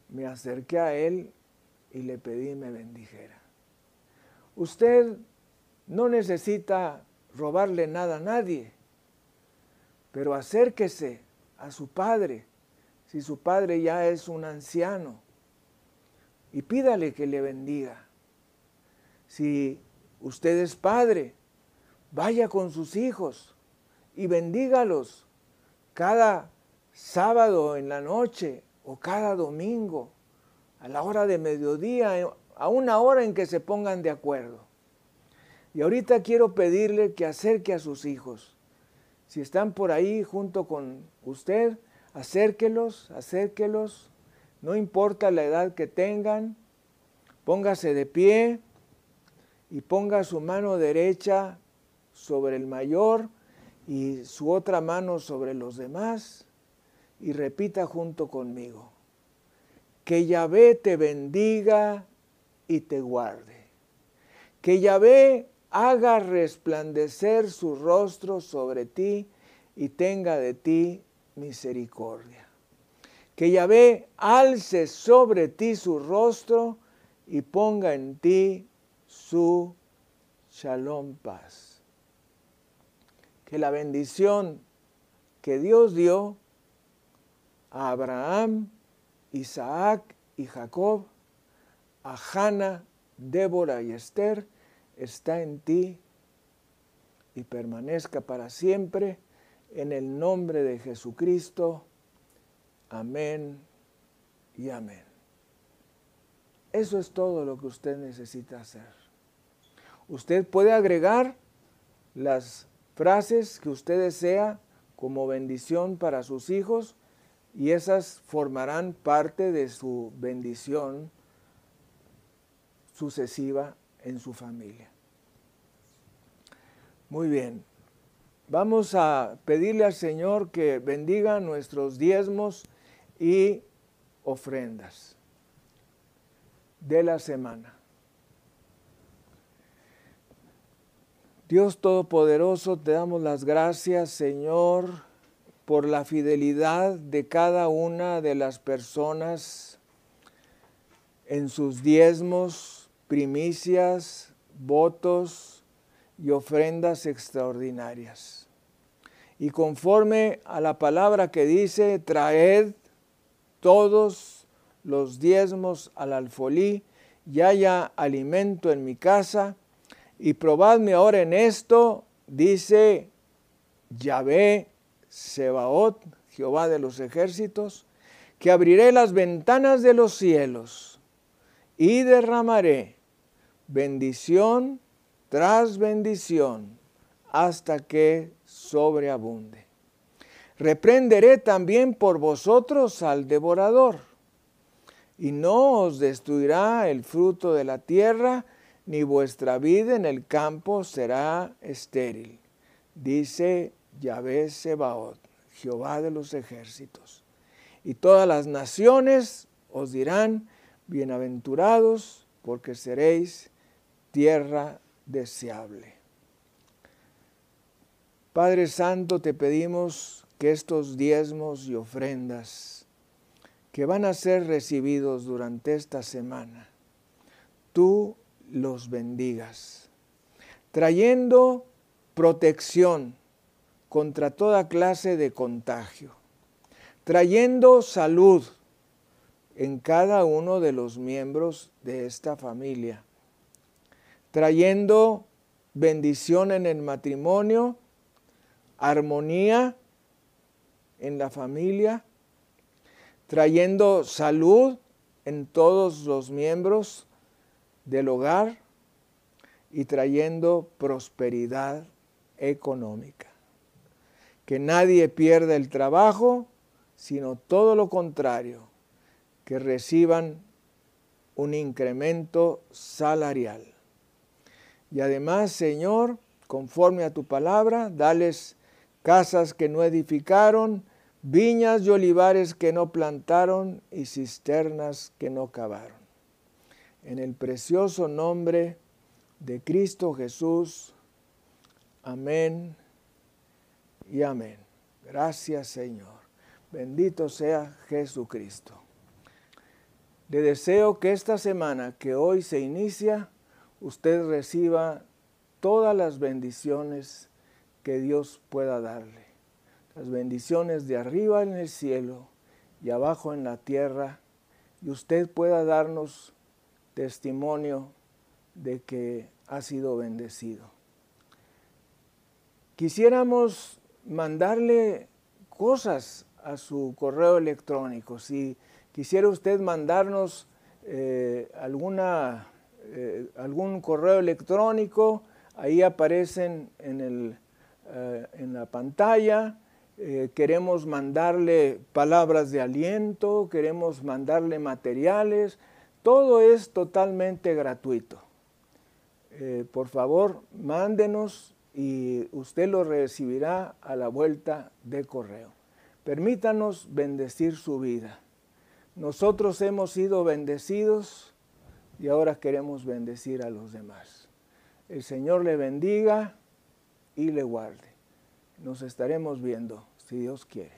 me acerqué a él y le pedí me bendijera. Usted no necesita robarle nada a nadie, pero acérquese a su padre, si su padre ya es un anciano, y pídale que le bendiga. Si usted es padre, vaya con sus hijos y bendígalos cada sábado en la noche o cada domingo, a la hora de mediodía, a una hora en que se pongan de acuerdo. Y ahorita quiero pedirle que acerque a sus hijos. Si están por ahí junto con usted, acérquelos, acérquelos. No importa la edad que tengan, póngase de pie y ponga su mano derecha sobre el mayor y su otra mano sobre los demás y repita junto conmigo. Que Yahvé te bendiga y te guarde Que Yahvé haga resplandecer su rostro sobre ti y tenga de ti misericordia. Que Yahvé alce sobre ti su rostro y ponga en ti su shalom paz. Que la bendición que Dios dio a Abraham, Isaac y Jacob, a Hannah, Débora y Esther, está en ti y permanezca para siempre en el nombre de Jesucristo. Amén y amén. Eso es todo lo que usted necesita hacer. Usted puede agregar las frases que usted desea como bendición para sus hijos y esas formarán parte de su bendición sucesiva en su familia. Muy bien, vamos a pedirle al Señor que bendiga nuestros diezmos y ofrendas de la semana. Dios Todopoderoso, te damos las gracias, Señor, por la fidelidad de cada una de las personas en sus diezmos, primicias, votos y ofrendas extraordinarias. Y conforme a la palabra que dice, traed todos los diezmos al alfolí y haya alimento en mi casa, y probadme ahora en esto, dice Yahvé Sebaot, Jehová de los ejércitos, que abriré las ventanas de los cielos y derramaré bendición tras bendición hasta que sobreabunde. Reprenderé también por vosotros al devorador, y no os destruirá el fruto de la tierra, ni vuestra vida en el campo será estéril, dice Yahvé Sebaot, Jehová de los ejércitos. Y todas las naciones os dirán, bienaventurados, porque seréis tierra deseable. Padre Santo, te pedimos que estos diezmos y ofrendas que van a ser recibidos durante esta semana, tú los bendigas, trayendo protección contra toda clase de contagio, trayendo salud en cada uno de los miembros de esta familia, trayendo bendición en el matrimonio, armonía en la familia, trayendo salud en todos los miembros del hogar y trayendo prosperidad económica. Que nadie pierda el trabajo, sino todo lo contrario, que reciban un incremento salarial. Y además, Señor, conforme a tu palabra, dales casas que no edificaron, viñas y olivares que no plantaron y cisternas que no cavaron en el precioso nombre de Cristo Jesús. Amén y amén. Gracias Señor. Bendito sea Jesucristo. Le deseo que esta semana que hoy se inicia, usted reciba todas las bendiciones que Dios pueda darle. Las bendiciones de arriba en el cielo y abajo en la tierra. Y usted pueda darnos testimonio de que ha sido bendecido. Quisiéramos mandarle cosas a su correo electrónico. Si quisiera usted mandarnos eh, alguna, eh, algún correo electrónico, ahí aparecen en, el, eh, en la pantalla. queremos mandarle palabras de aliento, queremos mandarle materiales, todo es totalmente gratuito. Eh, por favor, mándenos y usted lo recibirá a la vuelta de correo. Permítanos bendecir su vida. Nosotros hemos sido bendecidos y ahora queremos bendecir a los demás. El Señor le bendiga y le guarde. Nos estaremos viendo, si Dios quiere.